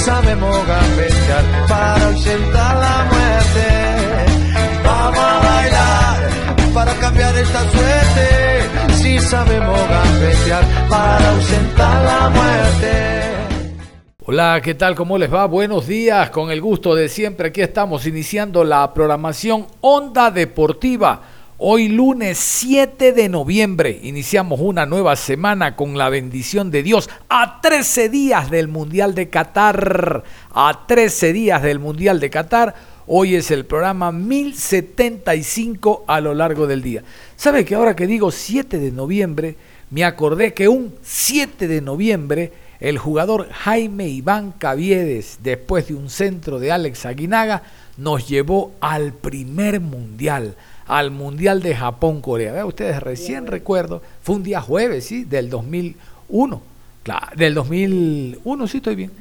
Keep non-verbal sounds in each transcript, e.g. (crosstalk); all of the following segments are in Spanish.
Sabemos gambetear para ausentar la muerte. Vamos a bailar para cambiar esta suerte. Si sabemos gambetear para ausentar la muerte. Hola, ¿qué tal? ¿Cómo les va? Buenos días, con el gusto de siempre. Aquí estamos iniciando la programación Onda Deportiva Hoy lunes 7 de noviembre iniciamos una nueva semana con la bendición de Dios a 13 días del Mundial de Qatar. A 13 días del Mundial de Qatar. Hoy es el programa 1075 a lo largo del día. ¿Sabe que ahora que digo 7 de noviembre, me acordé que un 7 de noviembre el jugador Jaime Iván Caviedes, después de un centro de Alex Aguinaga, nos llevó al primer mundial al Mundial de Japón-Corea. Vean ustedes, recién recuerdo, fue un día jueves, ¿sí? Del 2001. Claro, del 2001, sí estoy bien.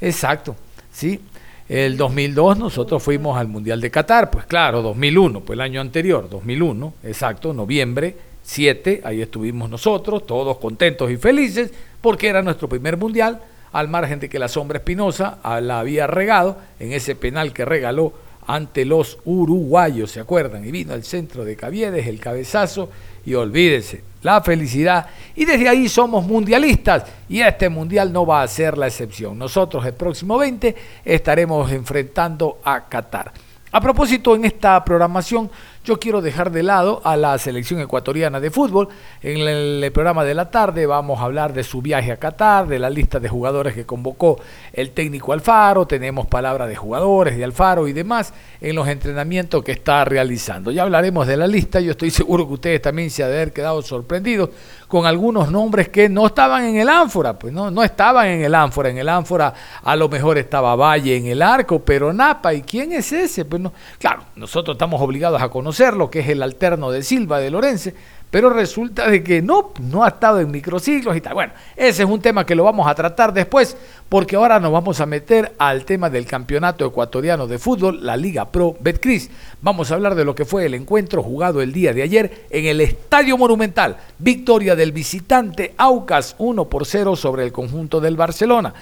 Exacto, ¿sí? El 2002 nosotros fuimos al Mundial de Qatar, pues claro, 2001, pues el año anterior, 2001, exacto, noviembre 7, ahí estuvimos nosotros, todos contentos y felices, porque era nuestro primer Mundial, al margen de que la sombra Espinosa la había regado en ese penal que regaló ante los uruguayos, ¿se acuerdan? Y vino al centro de Caviedes, el cabezazo, y olvídense, la felicidad. Y desde ahí somos mundialistas y este mundial no va a ser la excepción. Nosotros el próximo 20 estaremos enfrentando a Qatar. A propósito, en esta programación yo quiero dejar de lado a la selección ecuatoriana de fútbol. En el programa de la tarde vamos a hablar de su viaje a Qatar, de la lista de jugadores que convocó el técnico Alfaro, tenemos palabra de jugadores de Alfaro y demás en los entrenamientos que está realizando. Ya hablaremos de la lista, yo estoy seguro que ustedes también se haber quedado sorprendidos con algunos nombres que no estaban en el ánfora, pues no, no estaban en el ánfora, en el ánfora a lo mejor estaba Valle en el arco, pero Napa, ¿y quién es ese? Pues no, claro, nosotros estamos obligados a conocer lo que es el alterno de Silva de Lorense, pero resulta de que no, no ha estado en microciclos y tal. Bueno, ese es un tema que lo vamos a tratar después, porque ahora nos vamos a meter al tema del campeonato ecuatoriano de fútbol, la Liga Pro Betcris. Vamos a hablar de lo que fue el encuentro jugado el día de ayer en el Estadio Monumental. Victoria del visitante Aucas 1 por 0 sobre el conjunto del Barcelona.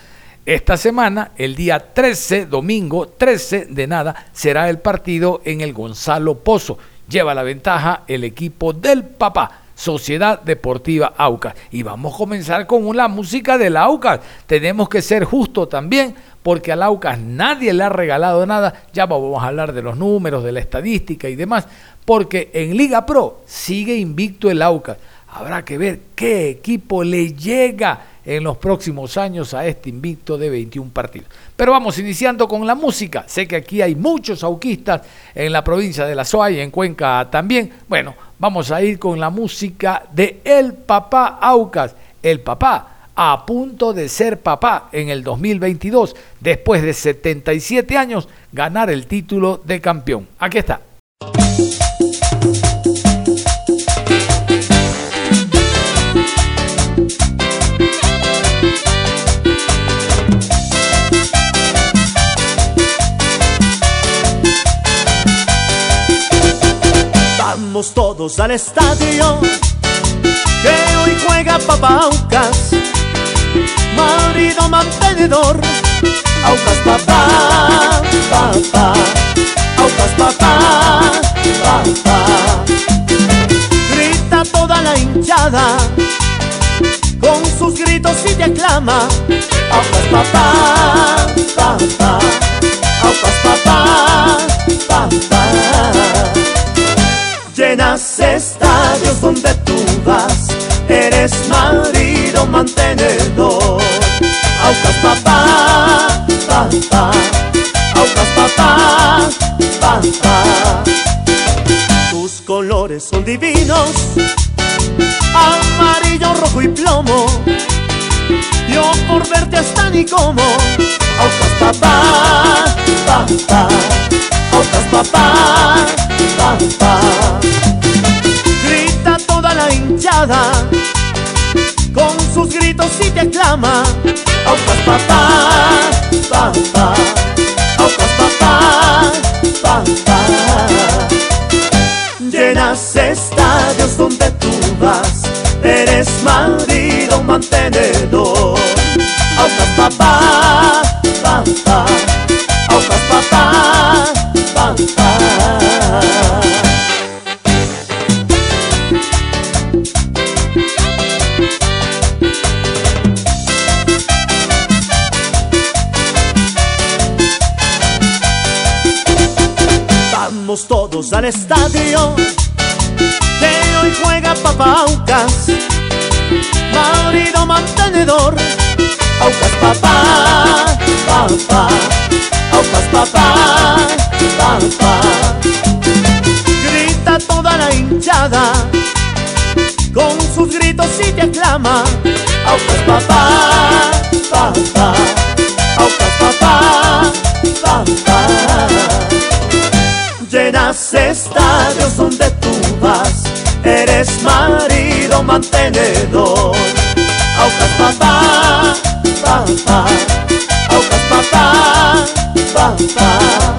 Esta semana, el día 13, domingo 13 de nada, será el partido en el Gonzalo Pozo. Lleva la ventaja el equipo del papá. Sociedad Deportiva Aucas. Y vamos a comenzar con la música del Aucas. Tenemos que ser justos también, porque al Aucas nadie le ha regalado nada. Ya vamos a hablar de los números, de la estadística y demás, porque en Liga Pro sigue invicto el Aucas. Habrá que ver qué equipo le llega en los próximos años a este invicto de 21 partidos. Pero vamos iniciando con la música. Sé que aquí hay muchos auquistas en la provincia de La Soa y en Cuenca también. Bueno, vamos a ir con la música de El Papá Aucas. El Papá a punto de ser papá en el 2022, después de 77 años, ganar el título de campeón. Aquí está. Vamos todos al estadio que hoy juega Papaucas, marido mantenedor, Aucas papá, papá, Aucas papá, papá. Grita toda la hinchada con sus gritos y declama, Aucas papá, papá, Aucas papá, papá Llenas estadios donde tú vas, eres marido mantenedor. Aucas papá, papá, aucas papá, papá. Tus colores son divinos, amarillo, rojo y plomo. Yo por verte hasta ni como. Aucas papá, papá, aucas papá. Con sus gritos y te aclama, aucas papá, papá, aucas papá, papá. Llenas estadios donde tú vas, eres marido mantenedor. Aucas papá, papá, aucas papá, papá. Al estadio. Que hoy juega Papaucas, marido mantenedor, Aucas papá, papá, Aucas papá, papá. Grita toda la hinchada, con sus gritos y te aclama, Aucas papá, papá, Aucas papá, papá. Llenas estadios donde tú vas, eres marido mantenedor. Aucas papá, papá, aucas papá, papá.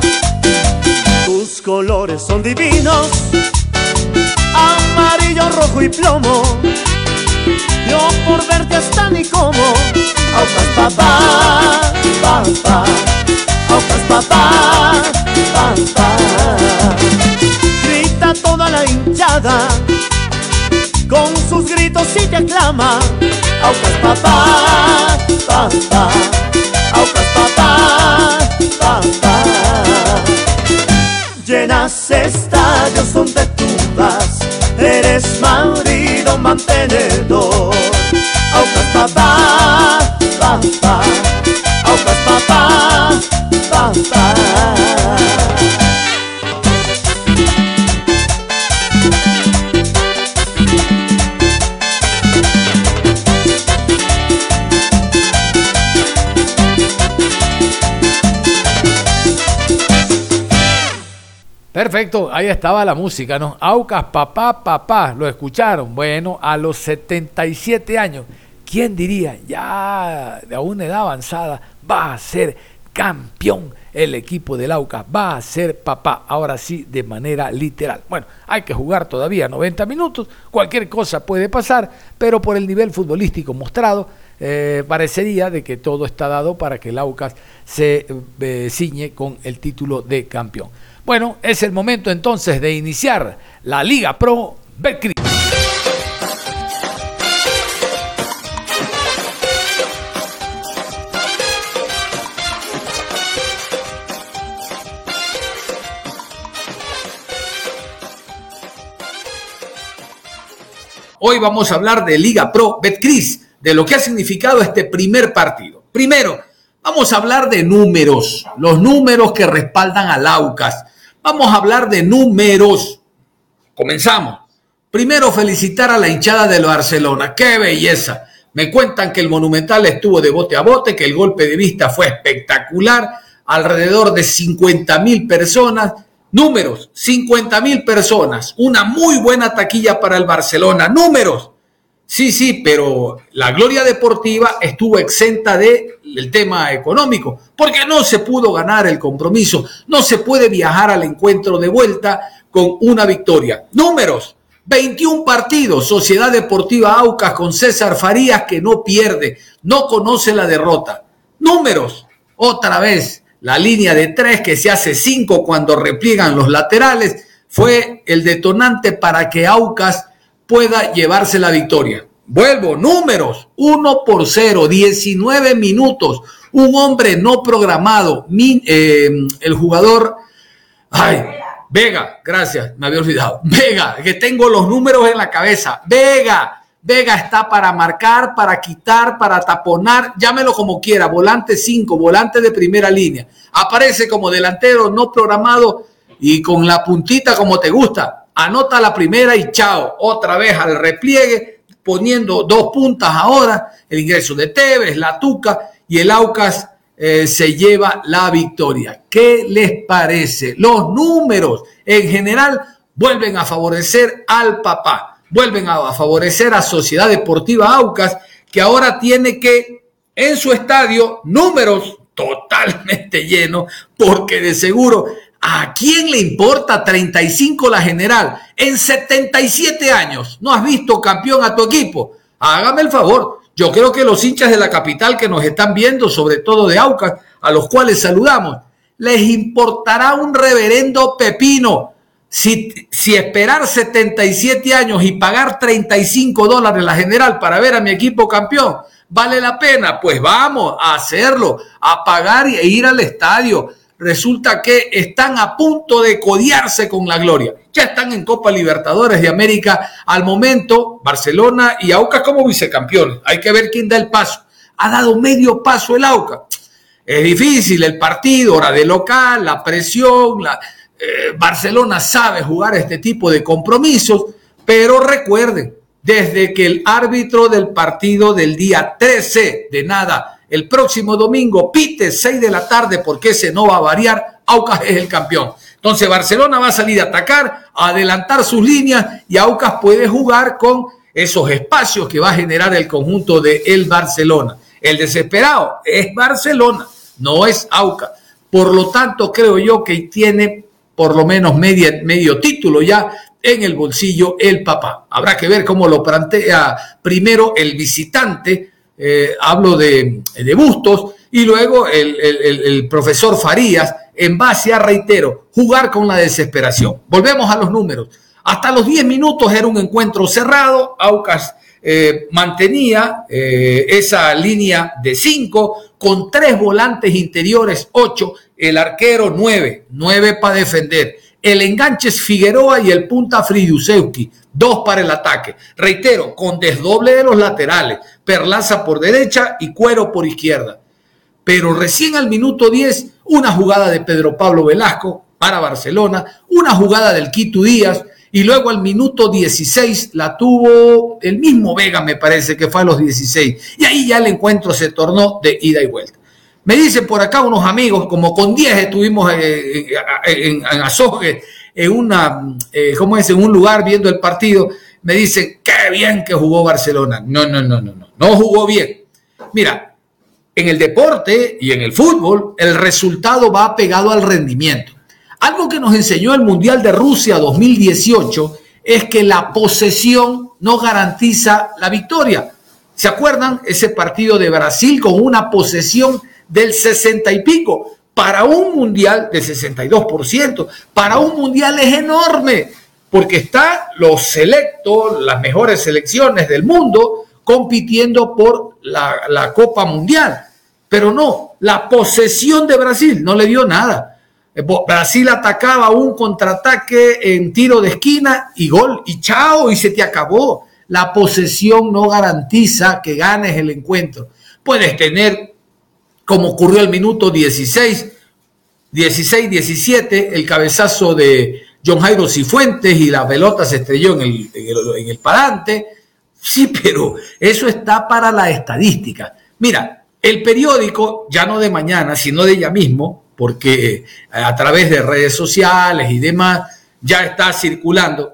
Tus colores son divinos, amarillo, rojo y plomo. Yo por verte hasta ni como, aucas papá, papá, aucas papá, papá. Toda la hinchada, con sus gritos y te aclama, aucas papá, papá, aucas papá, papá. Llenas estadios donde tú vas, eres marido mantenedor. Aucas papá, papá, aucas papá, papá. Perfecto, ahí estaba la música, ¿no? Aucas, papá, papá, lo escucharon. Bueno, a los 77 años, ¿quién diría? Ya de una edad avanzada va a ser campeón el equipo del Aucas, va a ser papá, ahora sí de manera literal. Bueno, hay que jugar todavía 90 minutos, cualquier cosa puede pasar, pero por el nivel futbolístico mostrado, eh, parecería de que todo está dado para que el Aucas se eh, ciñe con el título de campeón. Bueno, es el momento entonces de iniciar la Liga Pro Betcris. Hoy vamos a hablar de Liga Pro Betcris, de lo que ha significado este primer partido. Primero, vamos a hablar de números, los números que respaldan al Aucas. Vamos a hablar de números. Comenzamos. Primero, felicitar a la hinchada del Barcelona. ¡Qué belleza! Me cuentan que el Monumental estuvo de bote a bote, que el golpe de vista fue espectacular. Alrededor de 50 mil personas. Números, 50 mil personas. Una muy buena taquilla para el Barcelona. Números. Sí, sí, pero la gloria deportiva estuvo exenta del tema económico, porque no se pudo ganar el compromiso, no se puede viajar al encuentro de vuelta con una victoria. Números, 21 partidos, Sociedad Deportiva Aucas con César Farías que no pierde, no conoce la derrota. Números, otra vez, la línea de tres que se hace cinco cuando repliegan los laterales, fue el detonante para que Aucas pueda llevarse la victoria. Vuelvo, números, 1 por 0, 19 minutos, un hombre no programado, eh, el jugador, ay, Vega, gracias, me había olvidado, (laughs) Vega, que tengo los números en la cabeza, Vega, Vega está para marcar, para quitar, para taponar, llámelo como quiera, volante 5, volante de primera línea, aparece como delantero no programado y con la puntita como te gusta, anota la primera y chao, otra vez al repliegue, poniendo dos puntas ahora, el ingreso de Tevez, la Tuca y el Aucas eh, se lleva la victoria. ¿Qué les parece? Los números en general vuelven a favorecer al papá, vuelven a favorecer a Sociedad Deportiva Aucas, que ahora tiene que en su estadio números totalmente (laughs) llenos, porque de seguro ¿A quién le importa 35 la general? En 77 años no has visto campeón a tu equipo. Hágame el favor. Yo creo que los hinchas de la capital que nos están viendo, sobre todo de Aucas, a los cuales saludamos, les importará un reverendo pepino si, si esperar 77 años y pagar 35 dólares la general para ver a mi equipo campeón vale la pena. Pues vamos a hacerlo, a pagar e ir al estadio resulta que están a punto de codiarse con la gloria. Ya están en Copa Libertadores de América al momento, Barcelona y Aucas como vicecampeones. Hay que ver quién da el paso. Ha dado medio paso el Aucas. Es difícil el partido, hora de local, la presión, eh, Barcelona sabe jugar este tipo de compromisos, pero recuerden, desde que el árbitro del partido del día 13 de nada el próximo domingo, pite 6 de la tarde, porque ese no va a variar. Aucas es el campeón. Entonces Barcelona va a salir a atacar, a adelantar sus líneas y Aucas puede jugar con esos espacios que va a generar el conjunto de el Barcelona. El desesperado es Barcelona, no es Aucas. Por lo tanto, creo yo que tiene por lo menos medio título ya en el bolsillo el papá. Habrá que ver cómo lo plantea primero el visitante eh, hablo de, Bustos, y luego el, profesor Farías, en base a, reitero, jugar con la desesperación. Volvemos a los números. Hasta los 10 minutos era un encuentro cerrado, Aucas eh, mantenía eh, esa línea de 5 con tres volantes interiores, 8, el arquero 9, 9 para defender. El enganche es Figueroa y el punta Fridiusewski dos para el ataque. Reitero, con desdoble de los laterales, Perlaza por derecha y Cuero por izquierda. Pero recién al minuto 10, una jugada de Pedro Pablo Velasco para Barcelona, una jugada del Quito Díaz, y luego al minuto 16 la tuvo el mismo Vega, me parece que fue a los 16. Y ahí ya el encuentro se tornó de ida y vuelta. Me dicen por acá unos amigos, como con 10 estuvimos eh, eh, en, en en una, eh, ¿cómo es? En un lugar viendo el partido, me dice, qué bien que jugó Barcelona. No, no, no, no, no, no jugó bien. Mira, en el deporte y en el fútbol, el resultado va pegado al rendimiento. Algo que nos enseñó el Mundial de Rusia 2018 es que la posesión no garantiza la victoria. ¿Se acuerdan ese partido de Brasil con una posesión del 60 y pico? para un mundial de 62%, para un mundial es enorme, porque están los selectos, las mejores selecciones del mundo, compitiendo por la, Copa Mundial. Pero no, la posesión de Brasil no le dio nada. Eh, Brasil atacaba un contraataque en tiro de esquina y gol, y chao, y se te acabó. La posesión no garantiza que ganes el encuentro. Puedes tener como ocurrió al minuto 16, 16, 17, el cabezazo de John Jairo Cifuentes y la pelota se estrelló en el, en el, parante. Sí, pero eso está para la estadística. Mira, el periódico, ya no de mañana, sino de ya mismo, porque eh, a través de redes sociales y demás, ya está circulando.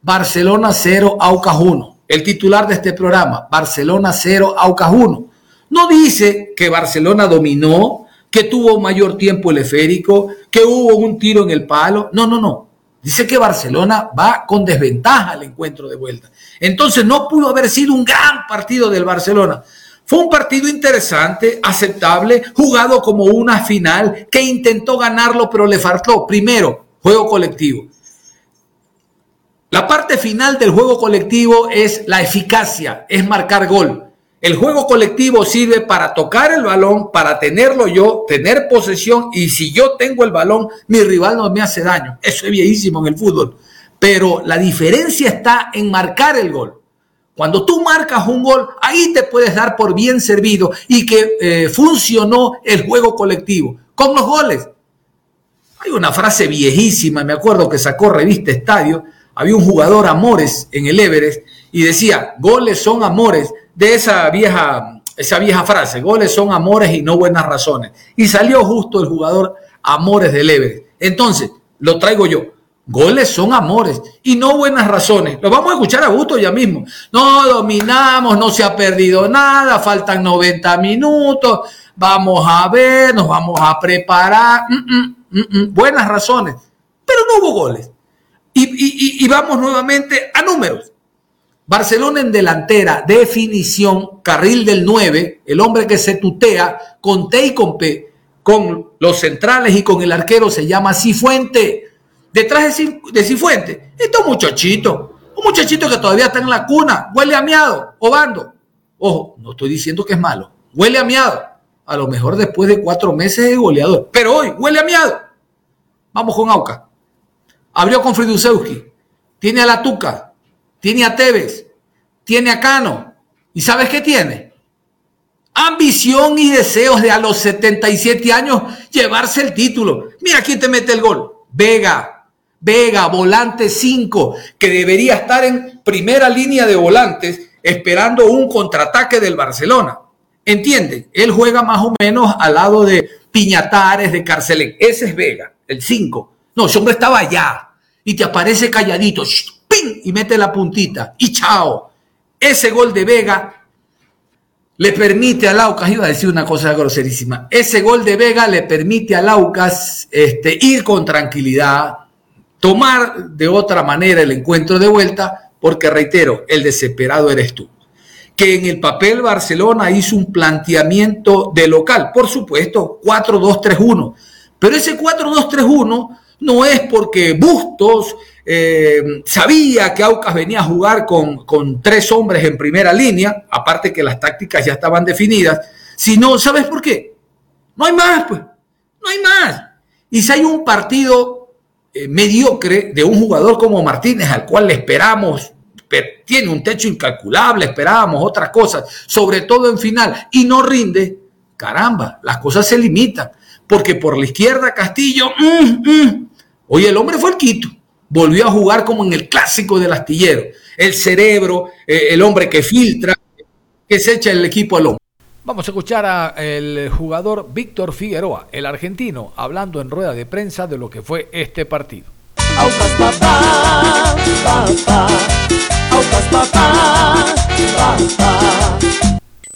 Barcelona 0, Aucas 1. El titular de este programa, Barcelona 0, Aucas 1. No dice que Barcelona dominó, que tuvo mayor tiempo el esférico, que hubo un tiro en el palo. No, no, no. Dice que Barcelona va con desventaja al encuentro de vuelta. Entonces no pudo haber sido un gran partido del Barcelona. Fue un partido interesante, aceptable, jugado como una final, que intentó ganarlo, pero le faltó, primero, juego colectivo. La parte final del juego colectivo es la eficacia, es marcar gol. El juego colectivo sirve para tocar el balón, para tenerlo yo, tener posesión y si yo tengo el balón, mi rival no me hace daño. Eso es viejísimo en el fútbol. Pero la diferencia está en marcar el gol. Cuando tú marcas un gol, ahí te puedes dar por bien servido y que eh, funcionó el juego colectivo. Con los goles. Hay una frase viejísima, me acuerdo que sacó revista Estadio, había un jugador Amores en el Everest y decía, goles son amores, de esa vieja, esa vieja frase, goles son amores y no buenas razones. Y salió justo el jugador Amores del Everest. Entonces, lo traigo yo. Goles son amores y no buenas razones. Lo vamos a escuchar a gusto ya mismo. No dominamos, no se ha perdido nada, faltan 90 minutos, vamos a ver, nos vamos a preparar. Mm, mm, mm, buenas razones, pero no hubo goles. Y, vamos nuevamente a números. Barcelona en delantera, definición, carril del 9, el hombre que se tutea con T y con P, con los centrales y con el arquero se llama Cifuente detrás de, Cifuente, está un muchachito, un muchachito que todavía está en la cuna, huele a miado, obando. Ojo, no estoy diciendo que es malo, huele a miado. A lo mejor después de cuatro meses de goleador, pero hoy huele a miado. Vamos con Auca. Abrió con Fridusewski, tiene a la Tuca, tiene a Tevez, tiene a Cano. ¿Y sabes qué tiene? Ambición y deseos de a los 77 años llevarse el título. Mira quién te mete el gol. Vega, Vega, volante 5, que debería estar en primera línea de volantes esperando un contraataque del Barcelona. ¿Entienden? Él juega más o menos al lado de Piñatares, de Carcelén. Ese es Vega, el 5. No, ese hombre estaba allá y te aparece calladito, ¡ping! y mete la puntita y chao. Ese gol de Vega le permite a Laucas, iba a decir una cosa groserísima, ese gol de Vega le permite a Laucas este, ir con tranquilidad, tomar de otra manera el encuentro de vuelta, porque reitero, el desesperado eres tú. Que en el papel Barcelona hizo un planteamiento de local, por supuesto, 4-2-3-1, pero ese 4-2-3-1 no es porque Bustos eh, sabía que Aucas venía a jugar con, tres hombres en primera línea, aparte que las tácticas ya estaban definidas, sino, ¿sabes por qué? No hay más, pues, no hay más. Y si hay un partido eh, mediocre de un jugador como Martínez, al cual le esperamos, tiene un techo incalculable, esperábamos otras cosas, sobre todo en final, y no rinde, caramba, las cosas se limitan, porque por la izquierda Castillo, mm, mm. el hombre fue el Quito, volvió a jugar como en el clásico del astillero, el cerebro, eh, el hombre que filtra, que se echa el equipo al hombro. Vamos a escuchar al jugador Víctor Figueroa, el argentino, hablando en rueda de prensa de lo que fue este partido.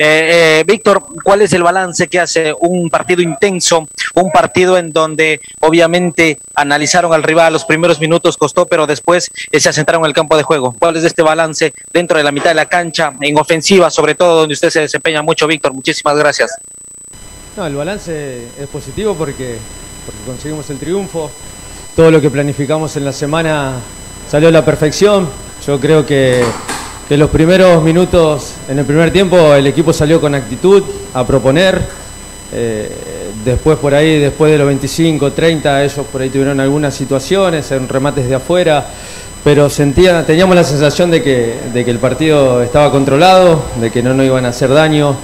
Eh, eh, Víctor, ¿cuál es el balance que hace un partido intenso, un partido en donde obviamente analizaron al rival, los primeros minutos costó, pero después eh, se asentaron en el campo de juego? ¿Cuál es este balance dentro de la mitad de la cancha, en ofensiva, sobre todo donde usted se desempeña mucho, Víctor? Muchísimas gracias. No, el balance es positivo porque, porque conseguimos el triunfo. Todo lo que planificamos en la semana salió a la perfección. Yo creo que que los primeros minutos, en el primer tiempo, el equipo salió con actitud a proponer. Eh, después por ahí, después de los 25, 30, ellos por ahí tuvieron algunas situaciones, en remates de afuera, pero sentía, teníamos la sensación de que, de que el partido estaba controlado, de que no nos iban a hacer daño.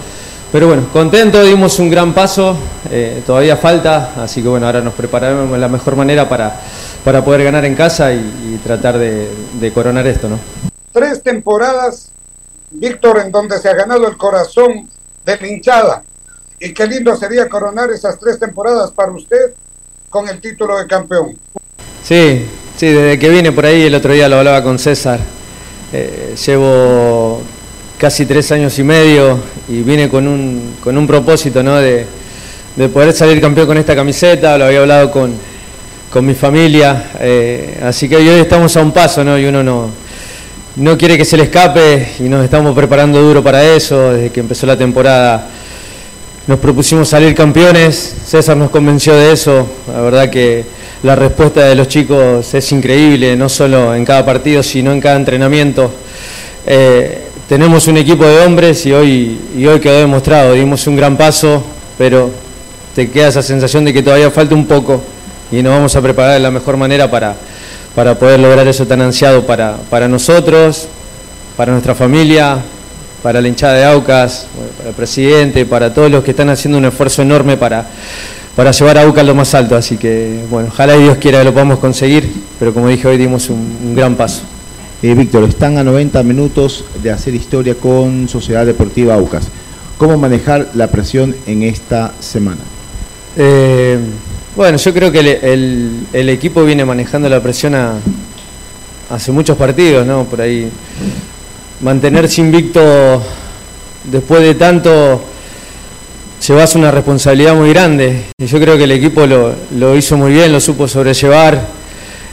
Pero bueno, contento, dimos un gran paso, eh, todavía falta, así que bueno, ahora nos prepararemos de la mejor manera para, para poder ganar en casa y, tratar de, de coronar esto, ¿no? Tres temporadas, Víctor, en donde se ha ganado el corazón de la hinchada. Y qué lindo sería coronar esas tres temporadas para usted con el título de campeón. Sí, sí, desde que vine por ahí, el otro día lo hablaba con César. Eh, llevo casi tres años y medio y vine con un, con un propósito ¿no? de, poder salir campeón con esta camiseta, lo había hablado con, con mi familia, eh, así que hoy estamos a un paso ¿no? y uno no, no quiere que se le escape y nos estamos preparando duro para eso. Desde que empezó la temporada nos propusimos salir campeones, César nos convenció de eso. La verdad que la respuesta de los chicos es increíble, no solo en cada partido, sino en cada entrenamiento. Eh, tenemos un equipo de hombres y hoy, y hoy quedó demostrado, dimos un gran paso, pero te queda esa sensación de que todavía falta un poco y nos vamos a preparar de la mejor manera para para poder lograr eso tan ansiado para, para nosotros, para nuestra familia, para la hinchada de Aucas, para el presidente, para todos los que están haciendo un esfuerzo enorme para, para llevar a UCA a lo más alto. Así que, bueno, ojalá y Dios quiera que lo podamos conseguir, pero como dije hoy dimos un, gran paso. Eh, Víctor, están a 90 minutos de hacer historia con Sociedad Deportiva Aucas. ¿Cómo manejar la presión en esta semana? Eh, bueno, yo creo que el, equipo viene manejando la presión hace muchos partidos, ¿no? Por ahí mantenerse invicto después de tanto llevas una responsabilidad muy grande. Y yo creo que el equipo lo, hizo muy bien, lo supo sobrellevar.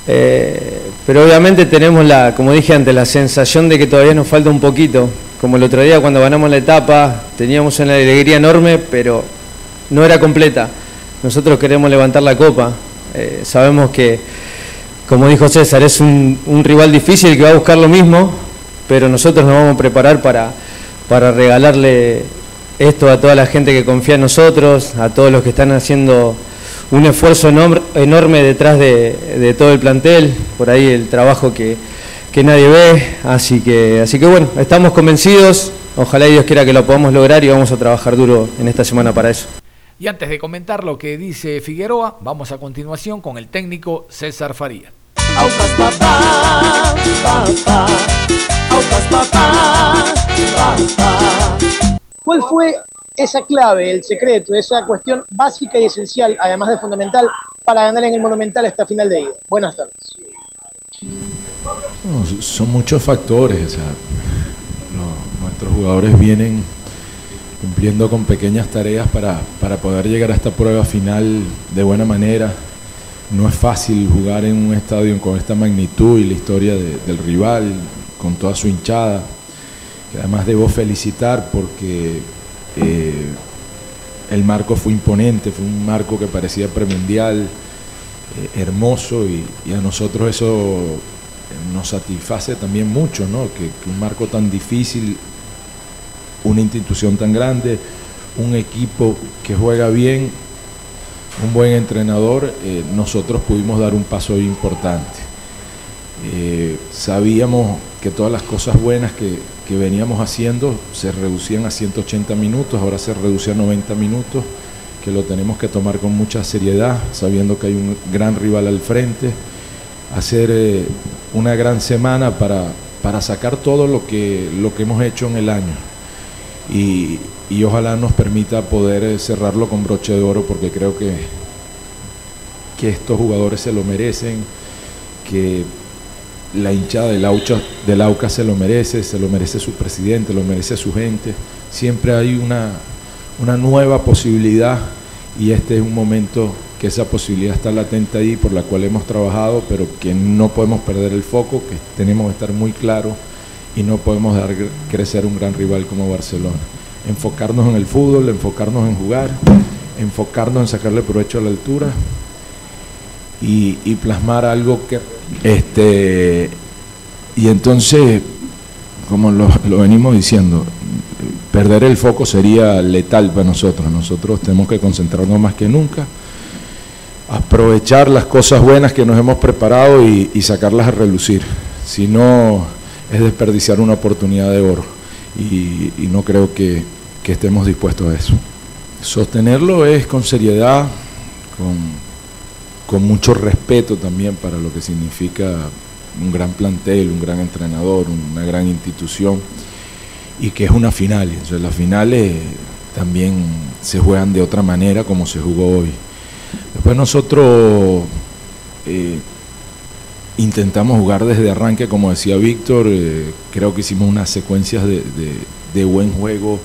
Eh, pero obviamente tenemos la, como dije antes, la sensación de que todavía nos falta un poquito. Como el otro día cuando ganamos la etapa, teníamos una alegría enorme, pero no era completa. Nosotros queremos levantar la copa. Eh, sabemos que, como dijo César, es un, un rival difícil que va a buscar lo mismo, pero nosotros nos vamos a preparar para, para regalarle esto a toda la gente que confía en nosotros, a todos los que están haciendo un esfuerzo enorme detrás de, todo el plantel, por ahí el trabajo que, nadie ve, así que, así que bueno, estamos convencidos, ojalá Dios quiera que lo podamos lograr y vamos a trabajar duro en esta semana para eso. Y antes de comentar lo que dice Figueroa, vamos a continuación con el técnico César Faría. ¿Cuál fue esa clave, el secreto, esa cuestión básica y esencial, además de fundamental, para ganar en el Monumental esta final de ida? Buenas tardes. son muchos factores. nuestros jugadores vienen cumpliendo con pequeñas tareas para, poder llegar a esta prueba final de buena manera. No es fácil jugar en un estadio con esta magnitud y la historia del rival, con toda su hinchada además debo felicitar porque eh, el marco fue imponente, fue un marco que parecía premundial, eh, hermoso y, a nosotros eso nos satisface también mucho, ¿no? que, un marco tan difícil, una institución tan grande, un equipo que juega bien, un buen entrenador, eh, nosotros pudimos dar un paso importante. sabíamos que todas las cosas buenas que, que veníamos haciendo se reducían a 180 minutos, ahora se reduce a 90 minutos, que lo tenemos que tomar con mucha seriedad, sabiendo que hay un gran rival al frente, hacer eh, una gran semana para, para sacar todo lo que, lo que hemos hecho en el año. Y, y ojalá nos permita poder eh, cerrarlo con broche de oro, porque creo que, que estos jugadores se lo merecen, que la hinchada del Auca, del Auca se lo merece, se lo merece su presidente, lo merece su gente. Siempre hay una, una nueva posibilidad y este es un momento que esa posibilidad está latente ahí, por la cual hemos trabajado, pero que no podemos perder el foco, que tenemos que estar muy claros y no podemos dar crecer un gran rival como Barcelona. Enfocarnos en el fútbol, enfocarnos en jugar, enfocarnos en sacarle provecho a la altura y, y plasmar algo que este, y entonces, como lo, venimos diciendo, perder el foco sería letal para nosotros. Nosotros tenemos que concentrarnos más que nunca, aprovechar las cosas buenas que nos hemos preparado y, sacarlas a relucir. Si no, es desperdiciar una oportunidad de oro. Y, no creo que, estemos dispuestos a eso. Sostenerlo es con seriedad, con, con mucho respeto también para lo que significa un gran plantel, un gran entrenador, una gran institución y que es una final. Entonces las finales también se juegan de otra manera como se jugó hoy. Después nosotros eh, intentamos jugar desde arranque, como decía Víctor, eh, creo que hicimos unas secuencias de, de buen juego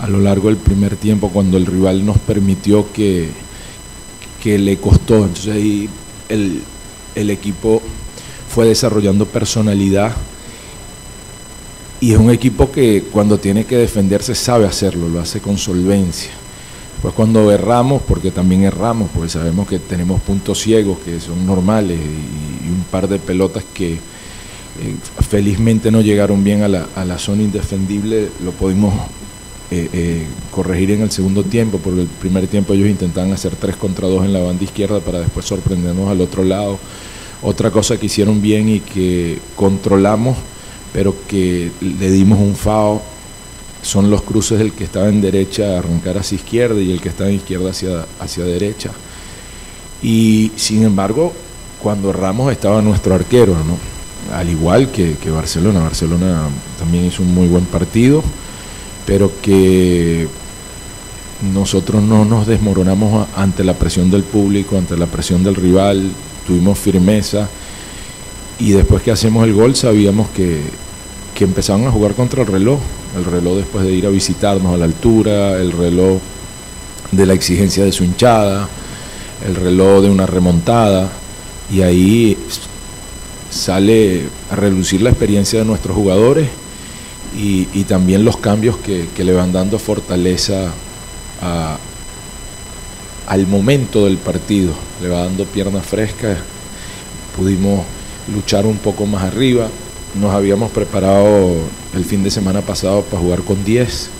a lo largo del primer tiempo cuando el rival nos permitió que que le costó. Entonces ahí el, equipo fue desarrollando personalidad y es un equipo que cuando tiene que defenderse sabe hacerlo, lo hace con solvencia. Pues cuando erramos, porque también erramos, porque sabemos que tenemos puntos ciegos que son normales y, un par de pelotas que eh, felizmente no llegaron bien a la, a la zona indefendible, lo pudimos eh, eh, corregir en el segundo tiempo, porque el primer tiempo ellos intentaban hacer 3 contra 2 en la banda izquierda para después sorprendernos al otro lado. Otra cosa que hicieron bien y que controlamos, pero que le dimos un FAO son los cruces del que estaba en derecha arrancar hacia izquierda y el que estaba en izquierda hacia, hacia derecha. Y sin embargo, cuando Ramos estaba nuestro arquero, ¿no? al igual que, Barcelona, Barcelona también hizo un muy buen partido, pero que nosotros no nos desmoronamos ante la presión del público, ante la presión del rival, tuvimos firmeza y después que hacemos el gol sabíamos que, que empezaban a jugar contra el reloj, el reloj después de ir a visitarnos a la altura, el reloj de la exigencia de su hinchada, el reloj de una remontada y ahí sale a relucir la experiencia de nuestros jugadores y, también los cambios que, le van dando fortaleza al momento del partido, le va dando piernas frescas, pudimos luchar un poco más arriba, nos habíamos preparado el fin de semana pasado para jugar con 10.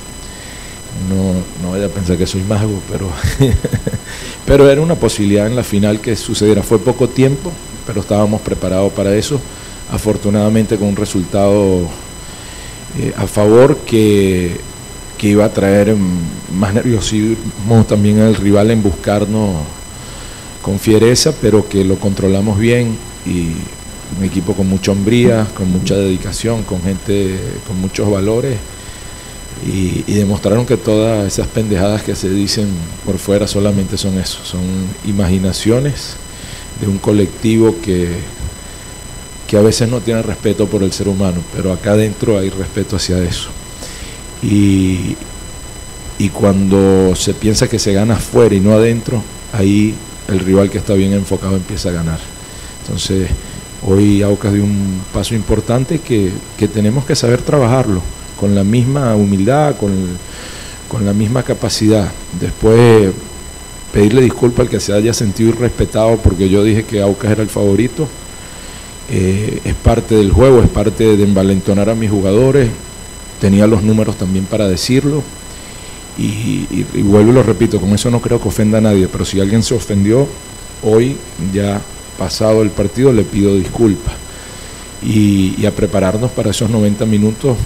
No, no vaya a pensar que soy mago, pero, (laughs) pero era una posibilidad en la final que sucediera. Fue poco tiempo, pero estábamos preparados para eso. Afortunadamente con un resultado eh, a favor que, que, iba a traer más nerviosismo también al rival en buscarnos con fiereza, pero que lo controlamos bien y un equipo con mucha hombría, con mucha dedicación, con gente con muchos valores y, demostraron que todas esas pendejadas que se dicen por fuera solamente son eso, son imaginaciones de un colectivo que, que a veces no tiene respeto por el ser humano, pero acá adentro hay respeto hacia eso. Y, y cuando se piensa que se gana afuera y no adentro, ahí el rival que está bien enfocado empieza a ganar. Entonces, hoy Aucas dio un paso importante que, que, tenemos que saber trabajarlo con la misma humildad, con, con la misma capacidad. Después pedirle disculpas al que se haya sentido irrespetado porque yo dije que Aucas era el favorito. Eh, es parte del juego, es parte de envalentonar a mis jugadores. Tenía los números también para decirlo. Y, vuelvo y lo repito, con eso no creo que ofenda a nadie, pero si alguien se ofendió, hoy ya pasado el partido le pido disculpas. Y a prepararnos para esos 90 minutos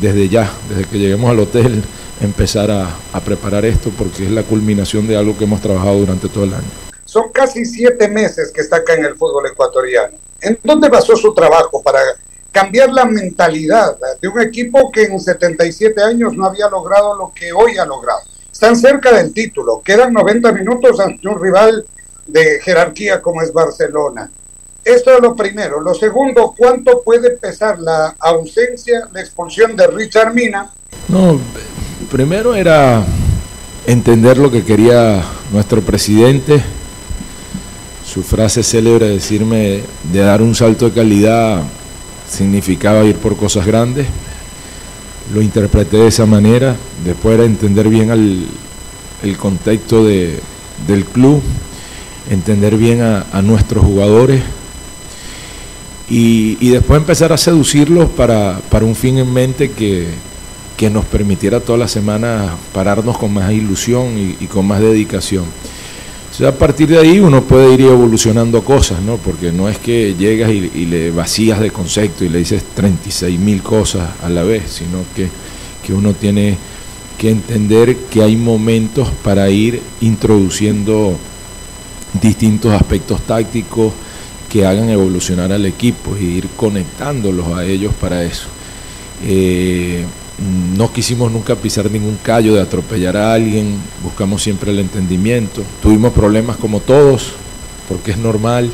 desde ya, desde que lleguemos al hotel, empezar a, preparar esto porque es la culminación de algo que hemos trabajado durante todo el año. Son casi siete meses que está acá en el fútbol ecuatoriano. ¿En dónde basó su trabajo para cambiar la mentalidad de un equipo que en 77 años no había logrado lo que hoy ha logrado? Están cerca del título, quedan 90 minutos ante un rival de jerarquía como es Barcelona. Esto es lo primero. Lo segundo, ¿cuánto puede pesar la ausencia, la expulsión de Richard Mina? No, primero era entender lo que quería nuestro presidente. Su frase célebre de decirme de dar un salto de calidad significaba ir por cosas grandes. Lo interpreté de esa manera. Después era entender bien el contexto de, del club, entender bien a nuestros jugadores y, después empezar a seducirlos para, para un fin en mente que, que nos permitiera toda la semana pararnos con más ilusión y, con más dedicación. O a partir de ahí uno puede ir evolucionando cosas, ¿no? Porque no es que llegas y, y, le vacías de concepto y le dices 36 mil cosas a la vez, sino que, que uno tiene que entender que hay momentos para ir introduciendo distintos aspectos tácticos que hagan evolucionar al equipo y ir conectándolos a ellos para eso. Eh, no quisimos nunca pisar ningún callo de atropellar a alguien, buscamos siempre el entendimiento. Tuvimos problemas como todos, porque es normal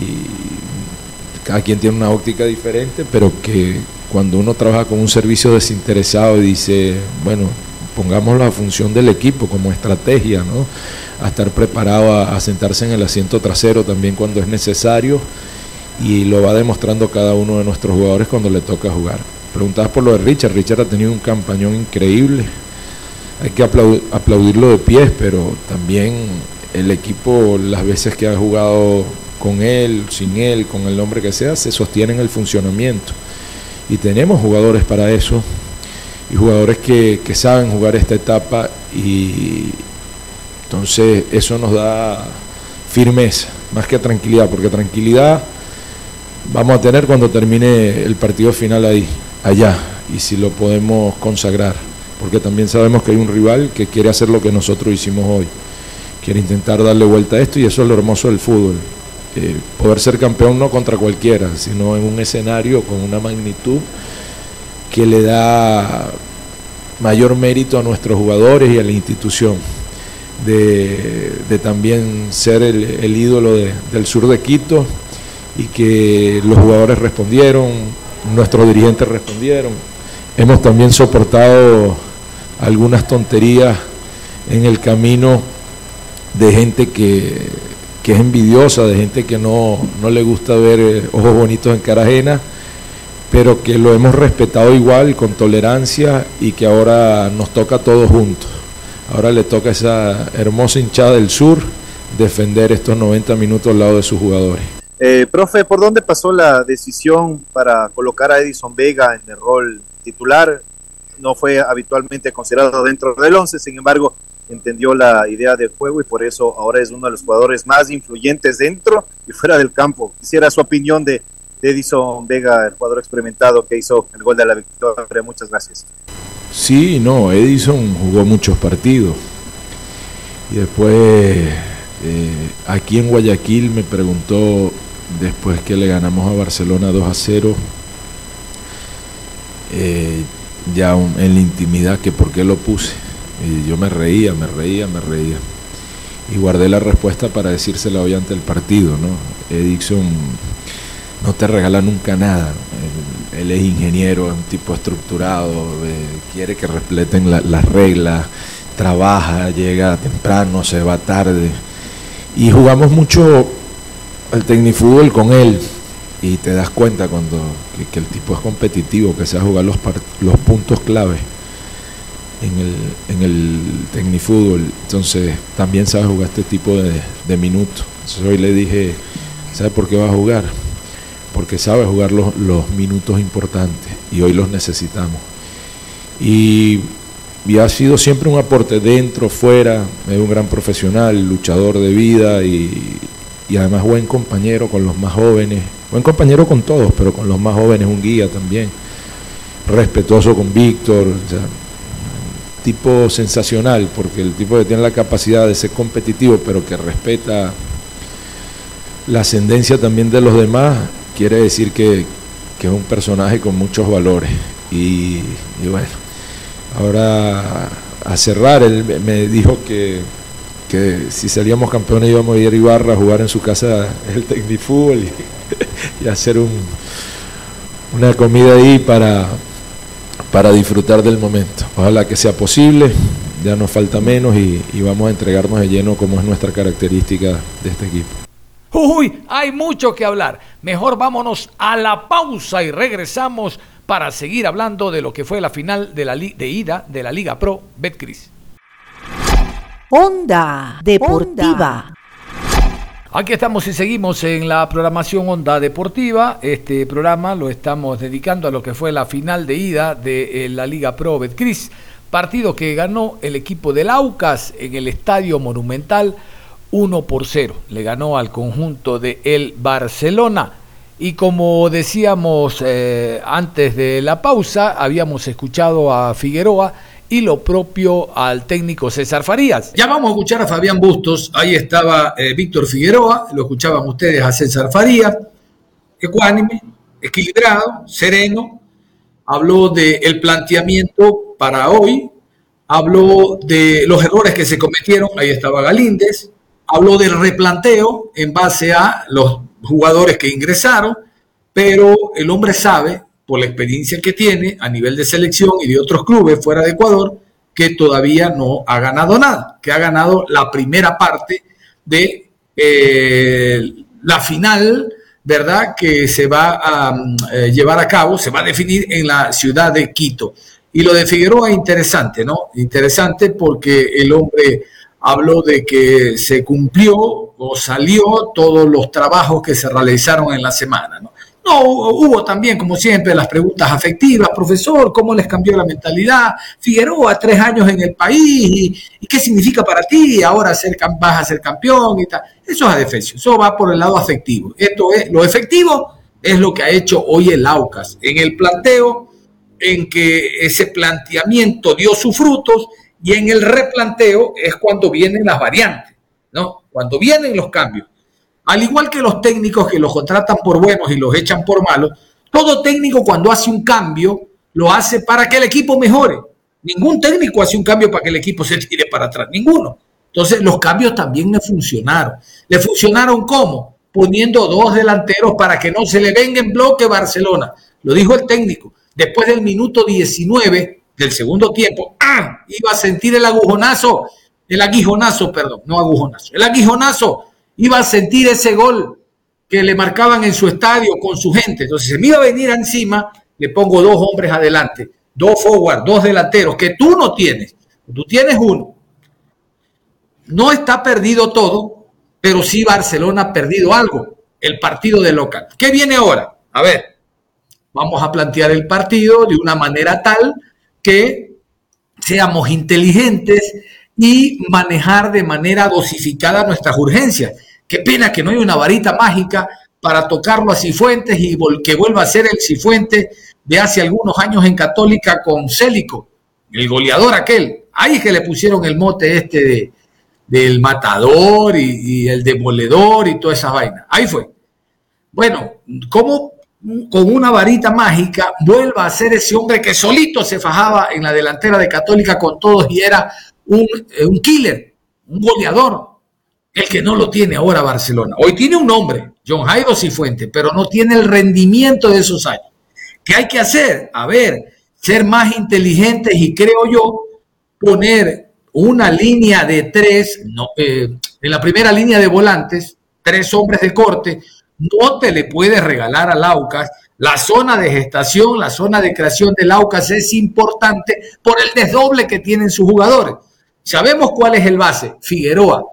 y cada quien tiene una óptica diferente, pero que cuando uno trabaja con un servicio desinteresado y dice, bueno, pongámoslo a función del equipo como estrategia, ¿no? A estar preparado a, sentarse en el asiento trasero también cuando es necesario y lo va demostrando cada uno de nuestros jugadores cuando le toca jugar. Preguntabas por lo de Richard, Richard ha tenido un campañón increíble, hay que aplaud aplaudirlo de pies, pero también el equipo las veces que ha jugado con él, sin él, con el nombre que sea, se sostiene en el funcionamiento. Y tenemos jugadores para eso, y jugadores que, que saben jugar esta etapa y, entonces eso nos da firmeza, más que tranquilidad, porque tranquilidad vamos a tener cuando termine el partido final ahí. allá y si lo podemos consagrar, porque también sabemos que hay un rival que quiere hacer lo que nosotros hicimos hoy, quiere intentar darle vuelta a esto y eso es lo hermoso del fútbol. Eh, poder ser campeón no contra cualquiera, sino en un escenario con una magnitud que le da mayor mérito a nuestros jugadores y a la institución. De, también ser el, ídolo del sur de Quito y que los jugadores respondieron, nuestros dirigentes respondieron. Hemos también soportado algunas tonterías en el camino de gente que, que es envidiosa, de gente que no, no le gusta ver eh, ojos bonitos en cara ajena pero que lo hemos respetado igual, con tolerancia y que ahora nos toca a todos juntos. Ahora le toca a esa hermosa hinchada del sur defender estos 90 minutos al lado de sus jugadores. Eh, profe, ¿por dónde pasó la decisión para colocar a Edison Vega en el rol titular? No fue habitualmente considerado dentro del 11, sin embargo, entendió la idea del juego y por eso ahora es uno de los jugadores más influyentes dentro y fuera del campo. Quisiera su opinión de Edison Vega, el jugador experimentado que hizo el gol de la victoria. Muchas gracias. Sí, no, Edison jugó muchos partidos. Y después, eh, aquí en Guayaquil me preguntó, después que le ganamos a Barcelona 2 a 0, eh, ya en la intimidad, que por qué lo puse. Y yo me reía, me reía, me reía. Y guardé la respuesta para decírsela hoy ante el partido, ¿no? Edison no te regala nunca nada. Él, es ingeniero, es un tipo estructurado, eh, quiere que respeten las reglas, trabaja, llega temprano, se va tarde. Y jugamos mucho al tecnifútbol con él y te das cuenta cuando que, el tipo es competitivo, que sabe jugar los, los puntos clave en el, en el tecnifútbol. Entonces también sabe jugar este tipo de, de minutos. Entonces hoy le dije, ¿sabe por qué va a jugar? Porque sabe jugar los, minutos importantes y hoy los necesitamos. Y, ha sido siempre un aporte dentro, fuera, es un gran profesional, luchador de vida y, además buen compañero con los más jóvenes, buen compañero con todos, pero con los más jóvenes un guía también, respetuoso con Víctor, tipo sensacional, porque el tipo que tiene la capacidad de ser competitivo, pero que respeta la ascendencia también de los demás, quiere decir que, es un personaje con muchos valores. Y, bueno, ahora a cerrar, él me dijo que, si salíamos campeones íbamos a ir a Ibarra a jugar en su casa (laughs) el Tecnifútbol y, (laughs) y hacer un, una comida ahí para, para disfrutar del momento. Ojalá que sea posible, ya nos falta menos y, y vamos a entregarnos de lleno como es nuestra característica de este equipo. Uy, hay mucho que hablar. Mejor vámonos a la pausa y regresamos para seguir hablando de lo que fue la final de, la de ida de la Liga Pro Betcris. Onda Deportiva. Aquí estamos y seguimos en la programación Onda Deportiva. Este programa lo estamos dedicando a lo que fue la final de ida de eh, la Liga Pro Betcris, partido que ganó el equipo del Aucas en el Estadio Monumental 1 por 0. Le ganó al conjunto de el Barcelona. Y como decíamos eh, antes de la pausa, habíamos escuchado a Figueroa y lo propio al técnico César Farías. Ya vamos a escuchar a Fabián Bustos, ahí estaba eh, Víctor Figueroa, lo escuchaban ustedes a César Farías, ecuánime, equilibrado, sereno, habló del planteamiento para hoy, habló de los errores que se cometieron, ahí estaba Galíndez, habló del replanteo en base a los jugadores que ingresaron, pero el hombre sabe, por la experiencia que tiene a nivel de selección y de otros clubes fuera de Ecuador, que todavía no ha ganado nada, que ha ganado la primera parte de eh, la final, ¿verdad? Que se va a eh, llevar a cabo, se va a definir en la ciudad de Quito. Y lo de Figueroa es interesante, ¿no? Interesante porque el hombre habló de que se cumplió o salió todos los trabajos que se realizaron en la semana. ¿no? hubo también, como siempre, las preguntas afectivas, profesor, ¿cómo les cambió la mentalidad? Figueroa, tres años en el país, ¿y, qué significa para ti ahora ser, vas a ser campeón y tal? Eso es adefesio, eso va por el lado afectivo. Esto es, lo efectivo es lo que ha hecho hoy el Aucas. En el planteo en que ese planteamiento dio sus frutos y en el replanteo es cuando vienen las variantes, ¿no? Cuando vienen los cambios. Al igual que los técnicos que los contratan por buenos y los echan por malos, todo técnico cuando hace un cambio lo hace para que el equipo mejore. Ningún técnico hace un cambio para que el equipo se tire para atrás, ninguno. Entonces los cambios también le funcionaron. ¿Le funcionaron cómo? Poniendo dos delanteros para que no se le venga en bloque Barcelona. Lo dijo el técnico. Después del minuto 19 del segundo tiempo, ¡ah! iba a sentir el agujonazo, el aguijonazo, perdón, no agujonazo, el aguijonazo, iba a sentir ese gol que le marcaban en su estadio con su gente. Entonces se me iba a venir encima, le pongo dos hombres adelante, dos forward, dos delanteros, que tú no tienes, tú tienes uno. No está perdido todo, pero sí Barcelona ha perdido algo, el partido de local. ¿Qué viene ahora? A ver, vamos a plantear el partido de una manera tal que seamos inteligentes y manejar de manera dosificada nuestras urgencias. Qué pena que no hay una varita mágica para tocarlo a Cifuentes y que vuelva a ser el Cifuentes de hace algunos años en Católica con Célico, el goleador aquel. Ahí que le pusieron el mote este de, del matador y, y el demoledor y toda esa vaina. Ahí fue. Bueno, ¿cómo con una varita mágica vuelva a ser ese hombre que solito se fajaba en la delantera de Católica con todos y era un, eh, un killer, un goleador, el que no lo tiene ahora Barcelona. Hoy tiene un nombre, John Jairo Cifuente, pero no tiene el rendimiento de esos años. ¿Qué hay que hacer? A ver, ser más inteligentes y creo yo poner una línea de tres, no, eh, en la primera línea de volantes, tres hombres de corte, no te le puedes regalar al Aucas. La zona de gestación, la zona de creación del Aucas es importante por el desdoble que tienen sus jugadores. Sabemos cuál es el base, Figueroa,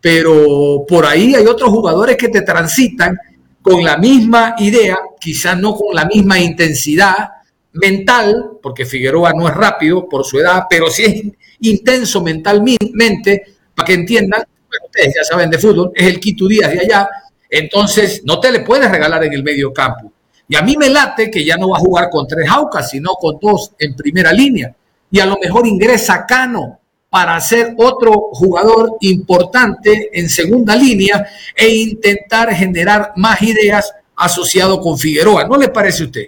pero por ahí hay otros jugadores que te transitan con la misma idea, quizás no con la misma intensidad mental, porque Figueroa no es rápido por su edad, pero sí es intenso mentalmente, para que entiendan, ustedes ya saben de fútbol, es el Quito Díaz de allá, entonces, no te le puedes regalar en el medio campo. Y a mí me late que ya no va a jugar con tres Jaucas, sino con dos en primera línea. Y a lo mejor ingresa Cano para ser otro jugador importante en segunda línea e intentar generar más ideas asociado con Figueroa. ¿No le parece a usted?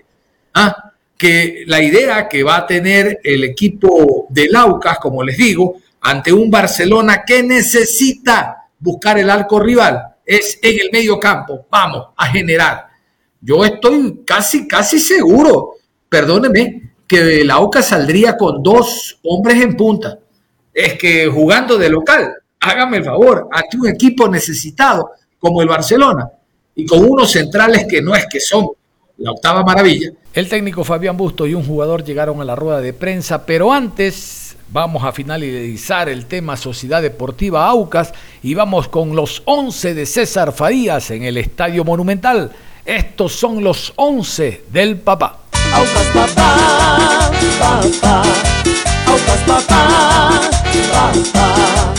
¿Ah? Que la idea que va a tener el equipo de Laucas, como les digo, ante un Barcelona que necesita buscar el arco rival, es en el medio campo. Vamos a generar. Yo estoy casi, casi seguro, perdóneme, que la OCA saldría con dos hombres en punta. Es que jugando de local, hágame el favor, ante un equipo necesitado como el Barcelona y con unos centrales que no es que son la octava maravilla. El técnico Fabián Busto y un jugador llegaron a la rueda de prensa, pero antes Vamos a finalizar el tema Sociedad Deportiva Aucas y vamos con los 11 de César Farías en el Estadio Monumental. Estos son los 11 del papá. Aucas papá, papá, Aucas papá, papá.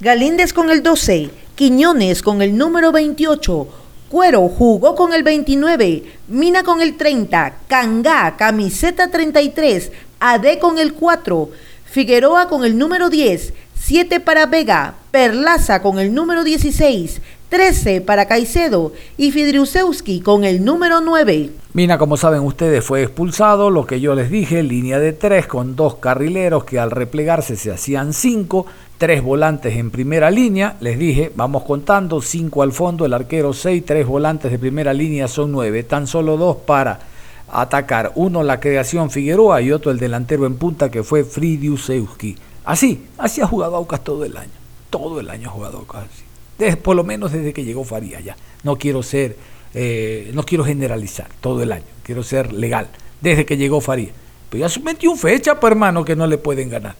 Galíndez con el 12, Quiñones con el número 28, Cuero jugó con el 29, Mina con el 30, Cangá, camiseta 33, AD con el 4, Figueroa con el número 10, 7 para Vega, Perlaza con el número 16, 13 para Caicedo y Fidriusewski con el número 9. Mina, como saben ustedes, fue expulsado, lo que yo les dije, línea de 3 con dos carrileros que al replegarse se hacían 5, tres volantes en primera línea, les dije, vamos contando, 5 al fondo, el arquero 6, tres volantes de primera línea son 9, tan solo dos para atacar. Uno la creación Figueroa y otro el delantero en punta que fue Fridiusewski. Así, así ha jugado Aucas todo el año. Todo el año ha jugado Aucas así. por lo menos desde que llegó Faría ya. No quiero ser, eh, no quiero generalizar todo el año. Quiero ser legal. Desde que llegó Faría. Pero ya son 21 fechas, pues, hermano, que no le pueden ganar.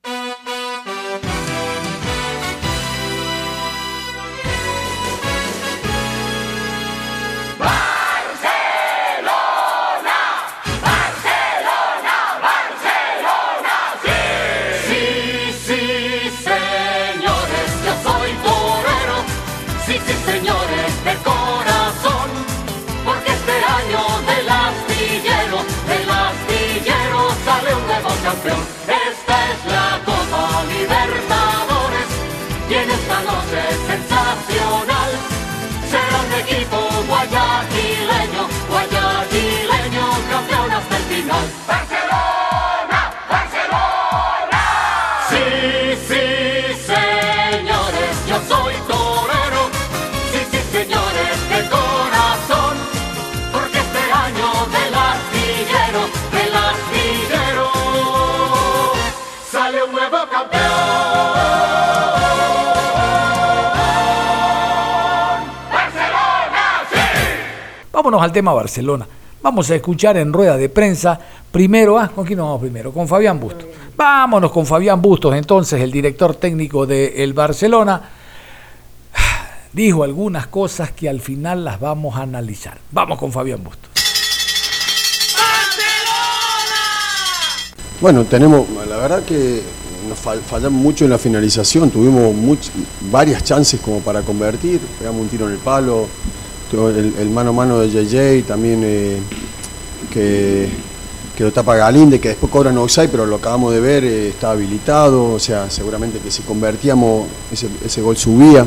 Campeón. Vámonos al tema Barcelona. Vamos a escuchar en rueda de prensa primero, ah, ¿con quién nos vamos primero? Con Fabián Bustos. Vámonos con Fabián Bustos, entonces, el director técnico del Barcelona. Dijo algunas cosas que al final las vamos a analizar. Vamos con Fabián Bustos. Bueno, tenemos, la verdad que nos fal- fallamos mucho en la finalización, tuvimos much- varias chances como para convertir, pegamos un tiro en el palo, el, mano a mano de JJ también eh, que, que lo tapa Galinde, que después cobran offside, pero lo acabamos de ver, eh, está habilitado, o sea, seguramente que si convertíamos ese, ese gol subía.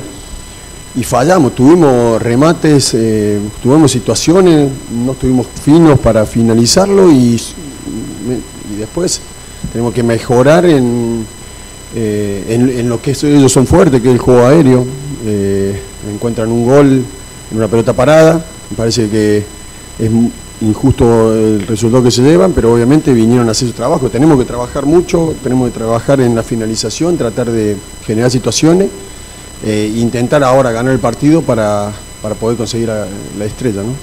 Y fallamos, tuvimos remates, eh, tuvimos situaciones, no estuvimos finos para finalizarlo y, después tenemos que mejorar en, eh, en, en lo que ellos son fuertes, que es el juego aéreo. Encuentran un gol en una pelota parada, me parece que es injusto el resultado que se llevan, pero obviamente vinieron a hacer su trabajo. Tenemos que trabajar mucho, tenemos que trabajar en la finalización, tratar de generar situaciones eh, intentar ahora ganar el partido para, para poder conseguir la, la estrella, ¿no?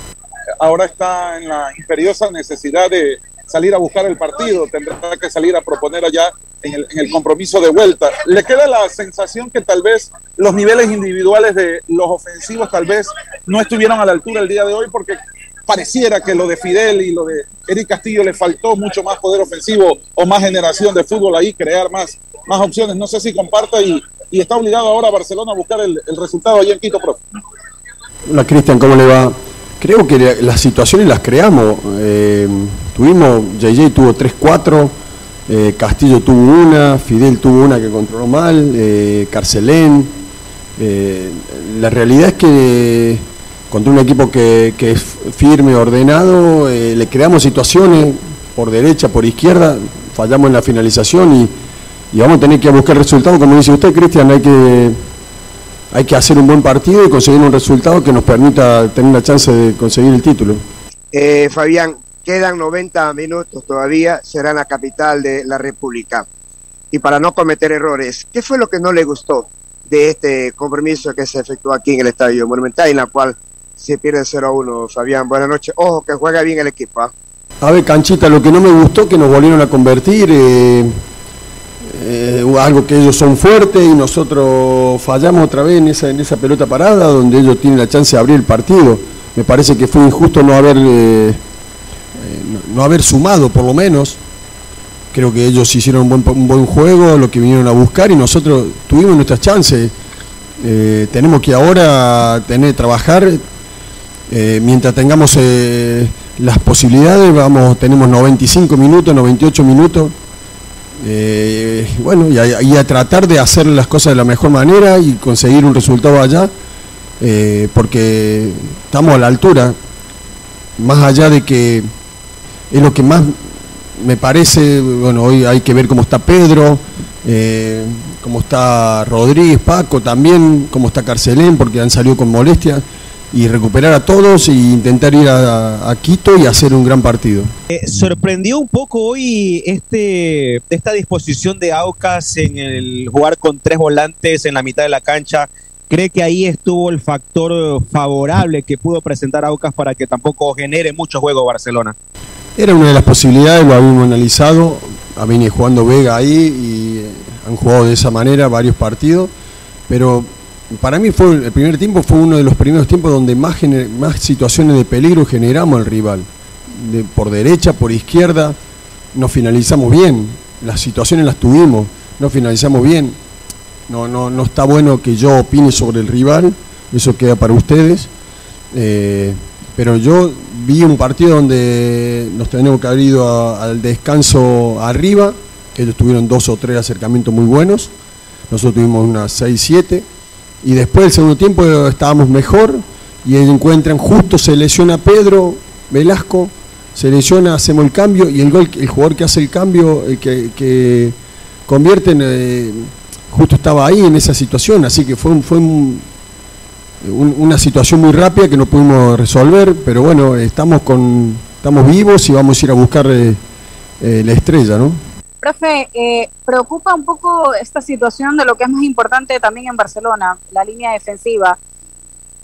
ahora está en la imperiosa necesidad de salir a buscar el partido, tendrá que salir a proponer allá en el, en el compromiso de vuelta. ¿Le queda la sensación que tal vez los niveles individuales de los ofensivos tal vez no estuvieron a la altura el día de hoy porque pareciera que lo de Fidel y lo de Eric Castillo le faltó mucho más poder ofensivo o más generación de fútbol ahí, crear más, más opciones. No sé si comparta y, está obligado ahora Barcelona a buscar el, resultado allá en Quito, profe. Hola Cristian, ¿cómo le va? Creo que la- las situaciones las creamos. Eh, tuvimos, JJ tuvo 3-4, eh, Castillo tuvo una, Fidel tuvo una que controló mal, eh, Carcelén. La realidad es que contra un equipo que, es firme, ordenado, le creamos situaciones por derecha, por izquierda, fallamos en la finalización y, y vamos a tener que buscar resultados, como dice usted, Cristian, hay que hay que hacer un buen partido y conseguir un resultado que nos permita tener la chance de conseguir el título. Eh, Fabián, quedan 90 minutos todavía, será la capital de la República. Y para no cometer errores, ¿qué fue lo que no le gustó de este compromiso que se efectuó aquí en el Estadio Monumental, en la cual se pierde 0 a 1? Fabián, buenas noches. Ojo, que juega bien el equipo. ¿ah? A ver, Canchita, lo que no me gustó que nos volvieron a convertir, eh, eh, algo que ellos son fuertes y nosotros fallamos otra vez en esa, en esa pelota parada donde ellos tienen la chance de abrir el partido. Me parece que fue injusto no haber, eh, eh, no, haber sumado por lo menos. Creo que ellos hicieron un buen, un buen juego, lo que vinieron a buscar y nosotros tuvimos nuestras chances. Tenemos que ahora tener trabajar mientras tengamos las posibilidades, vamos, tenemos 95 minutos, 98 minutos. Eh, bueno, y a, y a tratar de hacer las cosas de la mejor manera y conseguir un resultado allá, eh, porque estamos a la altura, más allá de que es lo que más me parece, bueno, hoy hay que ver cómo está Pedro, eh, cómo está Rodríguez, Paco también, cómo está Carcelén, porque han salido con molestias, y recuperar a todos e intentar ir a, a Quito y hacer un gran partido. Eh, sorprendió un poco hoy este, esta disposición de Aucas en el jugar con tres volantes en la mitad de la cancha. ¿Cree que ahí estuvo el factor eh, favorable que pudo presentar Aucas para que tampoco genere mucho juego Barcelona? Era una de las posibilidades, lo habíamos analizado, venido jugando Vega ahí y eh, han jugado de esa manera varios partidos, pero para mí fue el primer tiempo fue uno de los primeros tiempos donde más, gener- más situaciones de peligro generamos al rival. De- por derecha, por izquierda, nos finalizamos bien. Las situaciones las tuvimos, no finalizamos bien. No, no, no está bueno que yo opine sobre el rival, eso queda para ustedes. Eh, pero yo vi un partido donde nos tenemos que haber ido al descanso arriba Ellos tuvieron dos o tres acercamientos muy buenos. Nosotros tuvimos unas 6, 7. Y después del segundo tiempo estábamos mejor y encuentran, justo se lesiona Pedro Velasco, se lesiona, hacemos el cambio y el gol, el jugador que hace el cambio, el que, que convierte, eh, justo estaba ahí en esa situación, así que fue, fue una situación muy rápida que no pudimos resolver, pero bueno, estamos, con, estamos vivos y vamos a ir a buscar eh, eh, la estrella, ¿no? Profe, eh, preocupa un poco esta situación de lo que es más importante también en Barcelona, la línea defensiva.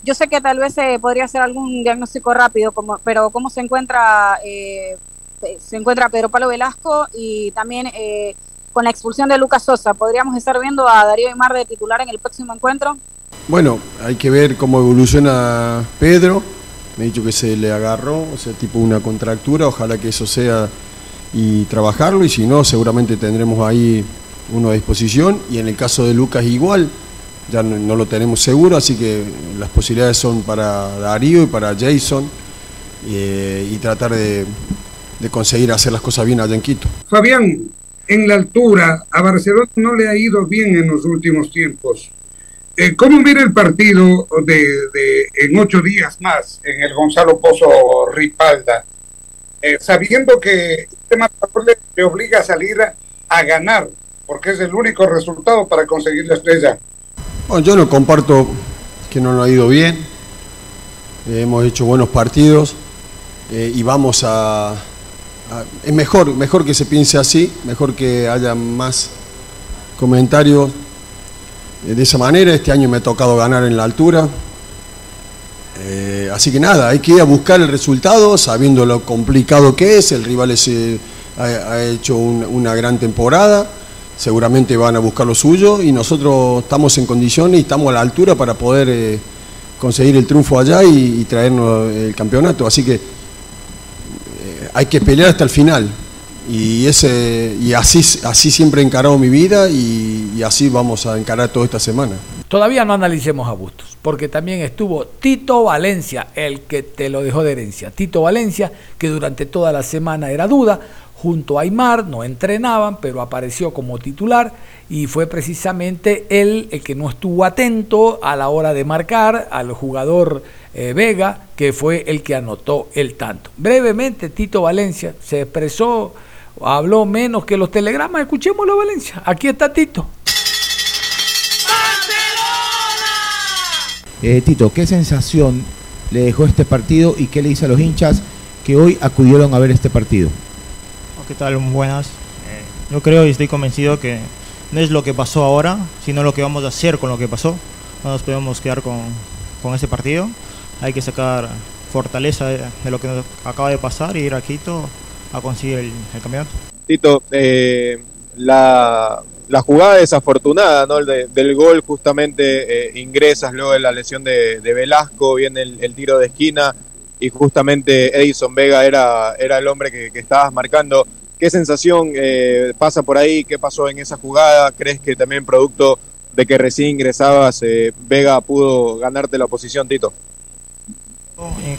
Yo sé que tal vez se podría hacer algún diagnóstico rápido, pero ¿cómo se encuentra eh, se encuentra Pedro Pablo Velasco y también eh, con la expulsión de Lucas Sosa? ¿Podríamos estar viendo a Darío Aymar de titular en el próximo encuentro? Bueno, hay que ver cómo evoluciona Pedro. Me he dicho que se le agarró, o sea, tipo una contractura. Ojalá que eso sea y trabajarlo y si no seguramente tendremos ahí uno a disposición y en el caso de Lucas igual, ya no, lo tenemos seguro, así que las posibilidades son para Darío y para Jason eh, y tratar de, conseguir hacer las cosas bien allá en Quito. Fabián, en la altura a Barcelona no le ha ido bien en los últimos tiempos. Eh, ¿Cómo mira el partido de, en ocho días más en el Gonzalo Pozo Ripalda? Eh, sabiendo que este marcador le, obliga a salir a, ganar, porque es el único resultado para conseguir la estrella. Bueno, yo no comparto que no nos ha ido bien, eh, hemos hecho buenos partidos eh, y vamos a, Es mejor, mejor que se piense así, mejor que haya más comentarios de esa manera. Este año me ha tocado ganar en la altura, eh, así que nada, hay que ir a buscar el resultado sabiendo lo complicado que es. El rival eh, ha, hecho una gran temporada, seguramente van a buscar lo suyo y nosotros estamos en condiciones y estamos a la altura para poder eh, conseguir el triunfo allá y, traernos el campeonato. Así que hay que pelear hasta el final. Y, ese, y así, así siempre he encarado mi vida y, y así vamos a encarar toda esta semana. Todavía no analicemos a Bustos, porque también estuvo Tito Valencia, el que te lo dejó de herencia. Tito Valencia, que durante toda la semana era duda, junto a Aymar, no entrenaban, pero apareció como titular y fue precisamente él el que no estuvo atento a la hora de marcar al jugador eh, Vega, que fue el que anotó el tanto. Brevemente, Tito Valencia se expresó, habló menos que los telegramas. Escuchémoslo, Valencia. Aquí está Tito. Eh, Tito, ¿qué sensación le dejó este partido y qué le dice a los hinchas que hoy acudieron a ver este partido? ¿Qué tal? Buenas. Eh, yo creo y estoy convencido que no es lo que pasó ahora, sino lo que vamos a hacer con lo que pasó. No nos podemos quedar con, con ese partido. Hay que sacar fortaleza de, lo que nos acaba de pasar y ir a Quito a conseguir el, campeonato. Tito, eh, la, la jugada desafortunada ¿no? del gol, justamente eh, ingresas luego de la lesión de, Velasco, viene el, tiro de esquina y justamente Edison Vega era, era el hombre que, estabas marcando. ¿Qué sensación eh, pasa por ahí? ¿Qué pasó en esa jugada? ¿Crees que también producto de que recién ingresabas eh, Vega pudo ganarte la posición, Tito?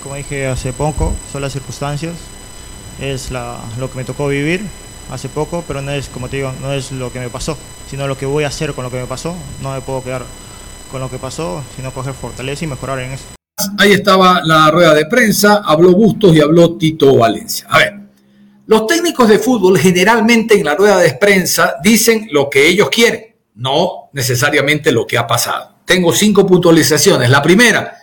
Como dije hace poco, son las circunstancias, es lo que me tocó vivir hace poco, pero no es, como te digo, no es lo que me pasó, sino lo que voy a hacer con lo que me pasó. No me puedo quedar con lo que pasó, sino coger fortaleza y mejorar en eso. Ahí estaba la rueda de prensa, habló Bustos y habló Tito Valencia. A ver, los técnicos de fútbol generalmente en la rueda de prensa dicen lo que ellos quieren, no necesariamente lo que ha pasado. Tengo cinco puntualizaciones. La primera,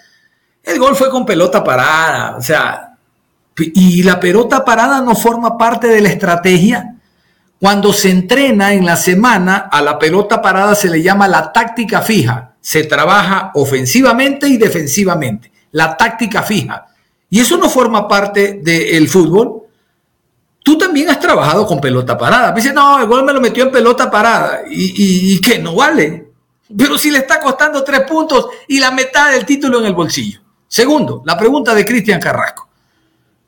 el gol fue con pelota parada, o sea, y la pelota parada no forma parte de la estrategia. Cuando se entrena en la semana, a la pelota parada se le llama la táctica fija. Se trabaja ofensivamente y defensivamente. La táctica fija. Y eso no forma parte del fútbol. Tú también has trabajado con pelota parada. dice, no, el gol me lo metió en pelota parada. ¿Y, y, que no vale? Pero si le está costando tres puntos y la mitad del título en el bolsillo. Segundo, la pregunta de Cristian Carrasco.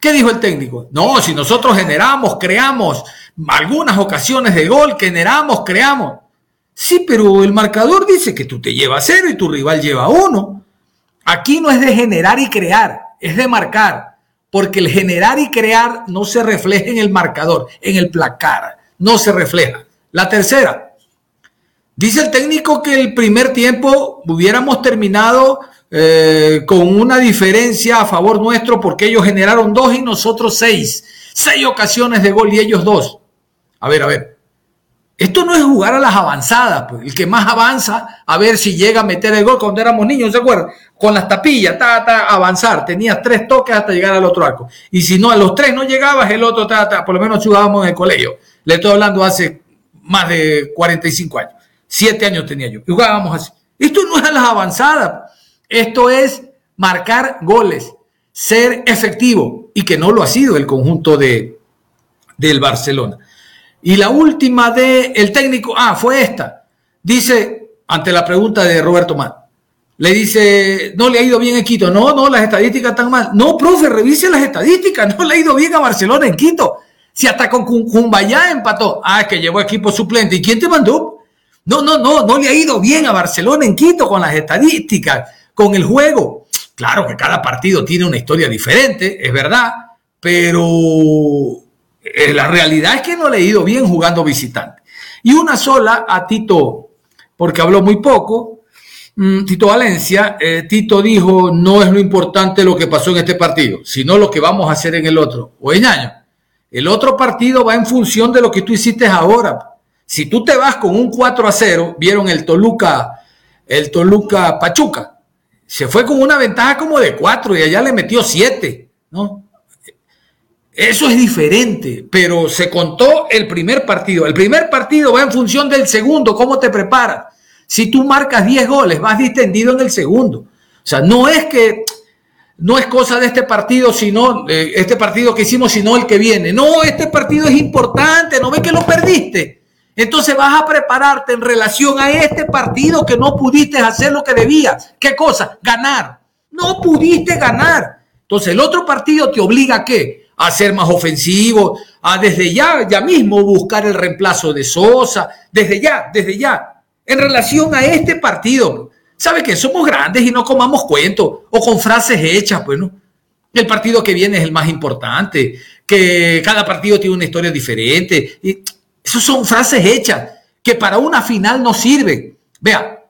¿Qué dijo el técnico? No, si nosotros generamos, creamos algunas ocasiones de gol, generamos, creamos. Sí, pero el marcador dice que tú te llevas cero y tu rival lleva uno. Aquí no es de generar y crear, es de marcar. Porque el generar y crear no se refleja en el marcador, en el placar. No se refleja. La tercera, dice el técnico que el primer tiempo hubiéramos terminado eh, con una diferencia a favor nuestro porque ellos generaron dos y nosotros seis. Seis ocasiones de gol y ellos dos. A ver, a ver. Esto no es jugar a las avanzadas, pues. El que más avanza, a ver si llega a meter el gol cuando éramos niños, ¿se acuerdan? Con las tapillas, ta, ta, avanzar. Tenías tres toques hasta llegar al otro arco. Y si no, a los tres no llegabas, el otro, ta. Por lo menos jugábamos en el colegio. Le estoy hablando hace más de 45 años. Siete años tenía yo. Y jugábamos así. Esto no es a las avanzadas. Esto es marcar goles, ser efectivo y que no lo ha sido el conjunto de, del Barcelona. Y la última de el técnico, ah, fue esta. Dice, ante la pregunta de Roberto Mar, le dice, no le ha ido bien en Quito. No, no, las estadísticas están mal. No, profe, revise las estadísticas. (laughs) No le ha ido bien a Barcelona en Quito. Si hasta con Cumbayá empató. Ah, que llevó equipo suplente. ¿Y quién te mandó? No, no, no, no le ha ido bien a Barcelona en Quito con las estadísticas, con el juego. Claro que cada partido tiene una historia diferente, es verdad, pero eh, la realidad es que no le ha ido bien jugando visitante. Y una sola a Tito, porque habló muy poco, mm, Tito Valencia, eh, Tito dijo, no es lo importante lo que pasó en este partido, sino lo que vamos a hacer en el otro. O en año. El otro partido va en función de lo que tú hiciste ahora. Si tú te vas con un 4 a 0, vieron el Toluca, el Toluca Pachuca, se fue con una ventaja como de 4 y allá le metió 7, ¿no? Eso es diferente, pero se contó el primer partido. El primer partido va en función del segundo, cómo te preparas. Si tú marcas 10 goles, vas distendido en el segundo. O sea, no es que no es cosa de este partido, sino eh, este partido que hicimos, sino el que viene. No, este partido es importante, no ves que lo perdiste. Entonces vas a prepararte en relación a este partido que no pudiste hacer lo que debías. ¿Qué cosa? Ganar. No pudiste ganar. Entonces el otro partido te obliga a qué? A ser más ofensivo, a desde ya, ya mismo buscar el reemplazo de Sosa, desde ya, desde ya, en relación a este partido. ¿Sabe que somos grandes y no comamos cuentos o con frases hechas? Pues, el partido que viene es el más importante, que cada partido tiene una historia diferente. Y esas son frases hechas que para una final no sirven. Vea,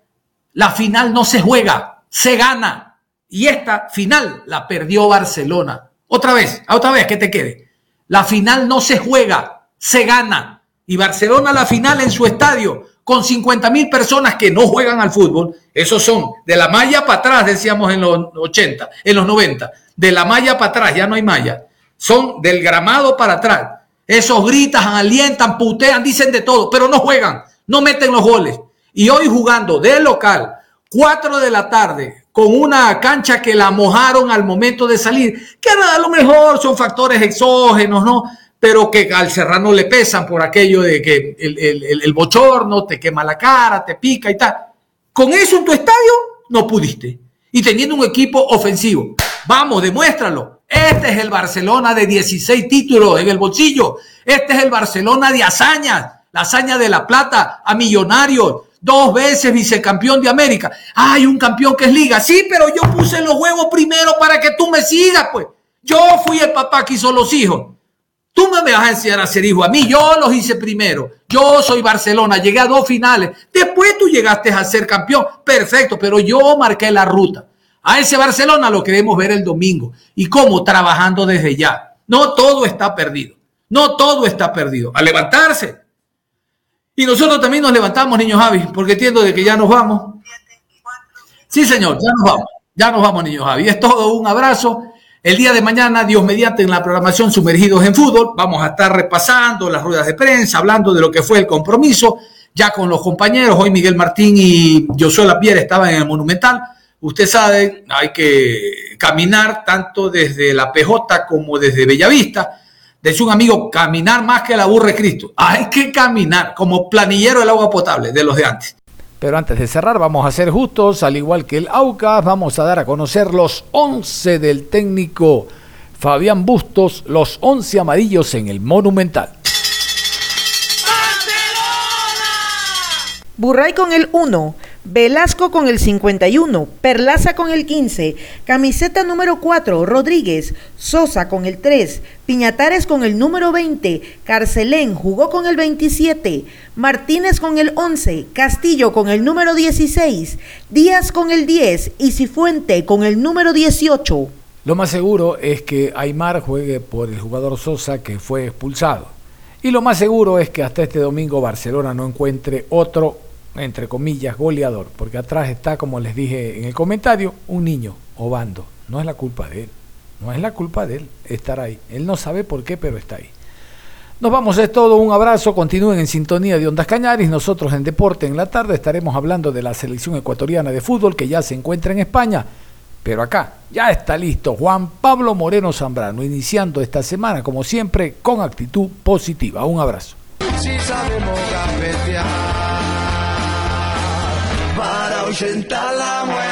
la final no se juega, se gana. Y esta final la perdió Barcelona. Otra vez, otra vez que te quede. La final no se juega, se gana. Y Barcelona la final en su estadio con 50 mil personas que no juegan al fútbol, esos son de la malla para atrás, decíamos en los 80, en los 90, de la malla para atrás, ya no hay malla, son del gramado para atrás. Esos gritan, alientan, putean, dicen de todo, pero no juegan, no meten los goles. Y hoy jugando de local, 4 de la tarde, con una cancha que la mojaron al momento de salir, que a lo mejor son factores exógenos, ¿no? pero que al serrano le pesan por aquello de que el, bochorno te quema la cara, te pica y tal. Con eso en tu estadio no pudiste. Y teniendo un equipo ofensivo. Vamos, demuéstralo. Este es el Barcelona de 16 títulos en el bolsillo. Este es el Barcelona de hazañas. La hazaña de la plata a millonarios. Dos veces vicecampeón de América. Hay un campeón que es liga. Sí, pero yo puse los huevos primero para que tú me sigas, pues. Yo fui el papá que hizo los hijos. Tú me vas a enseñar a ser hijo a mí. Yo los hice primero. Yo soy Barcelona. Llegué a dos finales. Después tú llegaste a ser campeón. Perfecto, pero yo marqué la ruta. A ese Barcelona lo queremos ver el domingo. ¿Y cómo? Trabajando desde ya. No todo está perdido. No todo está perdido. A levantarse. Y nosotros también nos levantamos, niños Javi, porque entiendo de que ya nos vamos. Sí, señor, ya nos vamos. Ya nos vamos, niños Javi. Es todo un abrazo. El día de mañana, Dios mediante, en la programación Sumergidos en Fútbol, vamos a estar repasando las ruedas de prensa, hablando de lo que fue el compromiso, ya con los compañeros. Hoy Miguel Martín y Josué Lapierre estaban en el Monumental. Usted sabe, hay que caminar tanto desde la PJ como desde Bellavista. Decía un amigo, caminar más que la burra de Cristo. Hay que caminar como planillero del agua potable de los de antes. Pero antes de cerrar, vamos a ser justos, al igual que el AUCA, vamos a dar a conocer los 11 del técnico Fabián Bustos, los 11 amarillos en el Monumental. Burray con el 1, Velasco con el 51, Perlaza con el 15, camiseta número 4, Rodríguez, Sosa con el 3, Piñatares con el número 20, Carcelén jugó con el 27, Martínez con el 11, Castillo con el número 16, Díaz con el 10 y Cifuente con el número 18. Lo más seguro es que Aymar juegue por el jugador Sosa que fue expulsado. Y lo más seguro es que hasta este domingo Barcelona no encuentre otro entre comillas, goleador, porque atrás está, como les dije en el comentario, un niño, Obando. No es la culpa de él, no es la culpa de él estar ahí. Él no sabe por qué, pero está ahí. Nos vamos, es todo, un abrazo, continúen en sintonía de Ondas Cañaris, nosotros en Deporte en la tarde estaremos hablando de la selección ecuatoriana de fútbol que ya se encuentra en España, pero acá ya está listo Juan Pablo Moreno Zambrano, iniciando esta semana como siempre con actitud positiva. Un abrazo. Gambetear para ahuyentar la muerte.